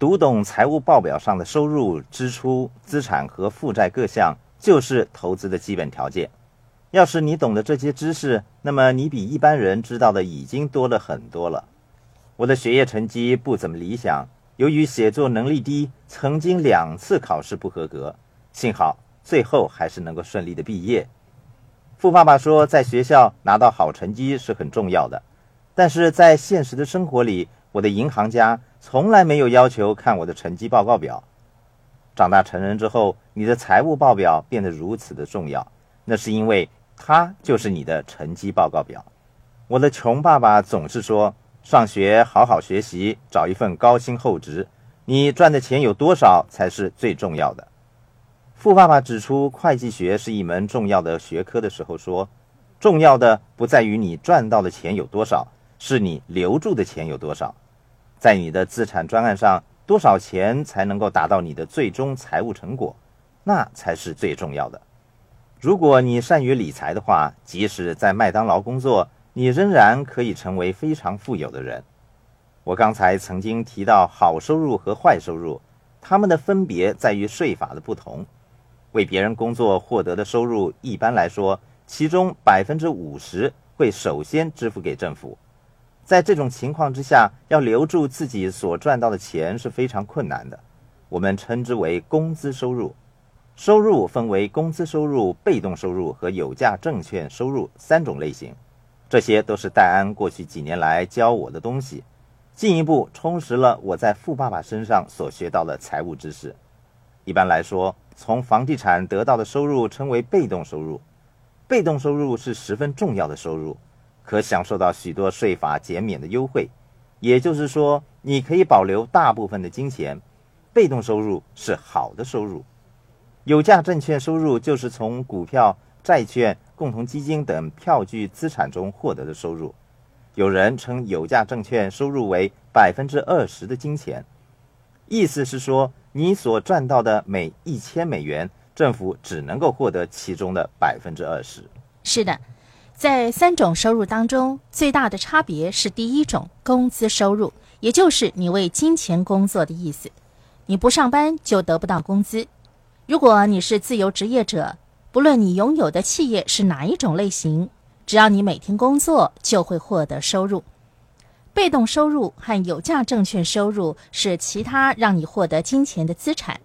读懂财务报表上的收入、支出、资产和负债各项，就是投资的基本条件。要是你懂得这些知识，那么你比一般人知道的已经多了很多了。我的学业成绩不怎么理想，由于写作能力低，曾经两次考试不合格，幸好最后还是能够顺利的毕业。富爸爸说，在学校拿到好成绩是很重要的，但是在现实的生活里，我的银行家。从来没有要求看我的成绩报告表。长大成人之后，你的财务报表变得如此的重要，那是因为它就是你的成绩报告表。我的穷爸爸总是说：“上学好好学习，找一份高薪厚职，你赚的钱有多少才是最重要的。”富爸爸指出，会计学是一门重要的学科的时候说：“重要的不在于你赚到的钱有多少，是你留住的钱有多少。”在你的资产专案上，多少钱才能够达到你的最终财务成果？那才是最重要的。如果你善于理财的话，即使在麦当劳工作，你仍然可以成为非常富有的人。我刚才曾经提到好收入和坏收入，它们的分别在于税法的不同。为别人工作获得的收入，一般来说，其中百分之五十会首先支付给政府。在这种情况之下，要留住自己所赚到的钱是非常困难的。我们称之为工资收入。收入分为工资收入、被动收入和有价证券收入三种类型。这些都是戴安过去几年来教我的东西，进一步充实了我在富爸爸身上所学到的财务知识。一般来说，从房地产得到的收入称为被动收入。被动收入是十分重要的收入。可享受到许多税法减免的优惠，也就是说，你可以保留大部分的金钱。被动收入是好的收入，有价证券收入就是从股票、债券、共同基金等票据资产中获得的收入。有人称有价证券收入为百分之二十的金钱，意思是说，你所赚到的每一千美元，政府只能够获得其中的百分之二十。是的。在三种收入当中，最大的差别是第一种工资收入，也就是你为金钱工作的意思。你不上班就得不到工资。如果你是自由职业者，不论你拥有的企业是哪一种类型，只要你每天工作，就会获得收入。被动收入和有价证券收入是其他让你获得金钱的资产。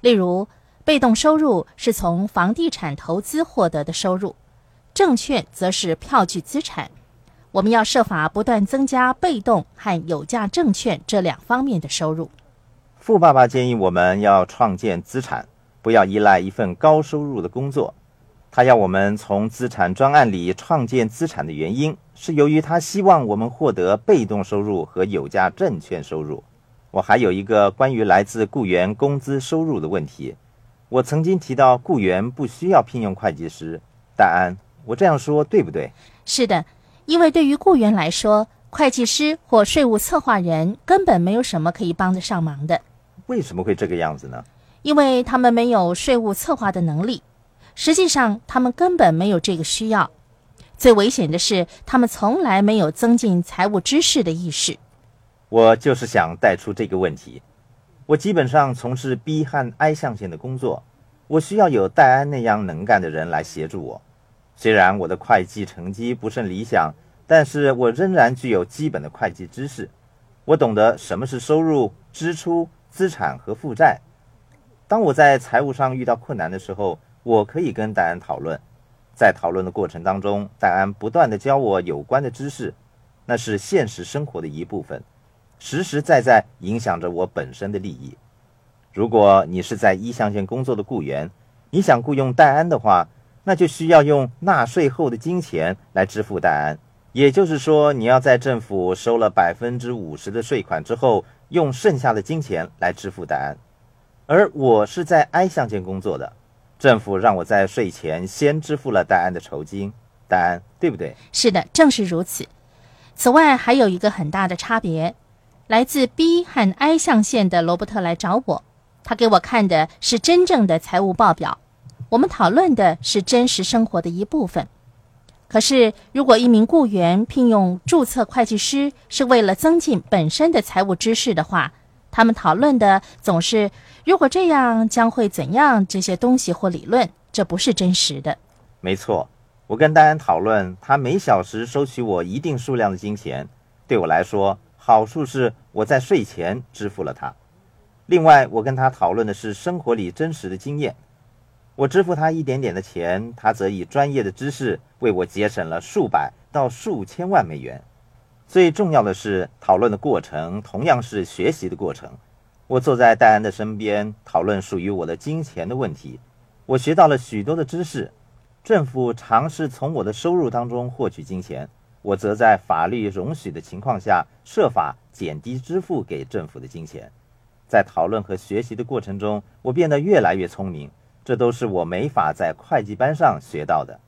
例如，被动收入是从房地产投资获得的收入。证券则是票据资产，我们要设法不断增加被动和有价证券这两方面的收入。富爸爸建议我们要创建资产，不要依赖一份高收入的工作。他要我们从资产专案里创建资产的原因，是由于他希望我们获得被动收入和有价证券收入。我还有一个关于来自雇员工资收入的问题。我曾经提到，雇员不需要聘用会计师，戴安。我这样说对不对？是的，因为对于雇员来说，会计师或税务策划人根本没有什么可以帮得上忙的。为什么会这个样子呢？因为他们没有税务策划的能力，实际上他们根本没有这个需要。最危险的是，他们从来没有增进财务知识的意识。我就是想带出这个问题。我基本上从事 B 和 I 象限的工作，我需要有戴安那样能干的人来协助我。虽然我的会计成绩不甚理想，但是我仍然具有基本的会计知识。我懂得什么是收入、支出、资产和负债。当我在财务上遇到困难的时候，我可以跟戴安讨论。在讨论的过程当中，戴安不断地教我有关的知识，那是现实生活的一部分，实实在在影响着我本身的利益。如果你是在一象限工作的雇员，你想雇佣戴安的话。那就需要用纳税后的金钱来支付戴安，也就是说，你要在政府收了百分之五十的税款之后，用剩下的金钱来支付戴安。而我是在 I 象限工作的，政府让我在税前先支付了戴安的酬金，戴安，对不对？是的，正是如此。此外，还有一个很大的差别，来自 B 和 I 象限的罗伯特来找我，他给我看的是真正的财务报表。我们讨论的是真实生活的一部分。可是，如果一名雇员聘用注册会计师是为了增进本身的财务知识的话，他们讨论的总是如果这样将会怎样这些东西或理论，这不是真实的。没错，我跟戴安讨论，他每小时收取我一定数量的金钱，对我来说好处是我在税前支付了他。另外，我跟他讨论的是生活里真实的经验。我支付他一点点的钱，他则以专业的知识为我节省了数百到数千万美元。最重要的是，讨论的过程同样是学习的过程。我坐在戴安的身边，讨论属于我的金钱的问题。我学到了许多的知识。政府尝试从我的收入当中获取金钱，我则在法律容许的情况下，设法减低支付给政府的金钱。在讨论和学习的过程中，我变得越来越聪明。这都是我没法在会计班上学到的。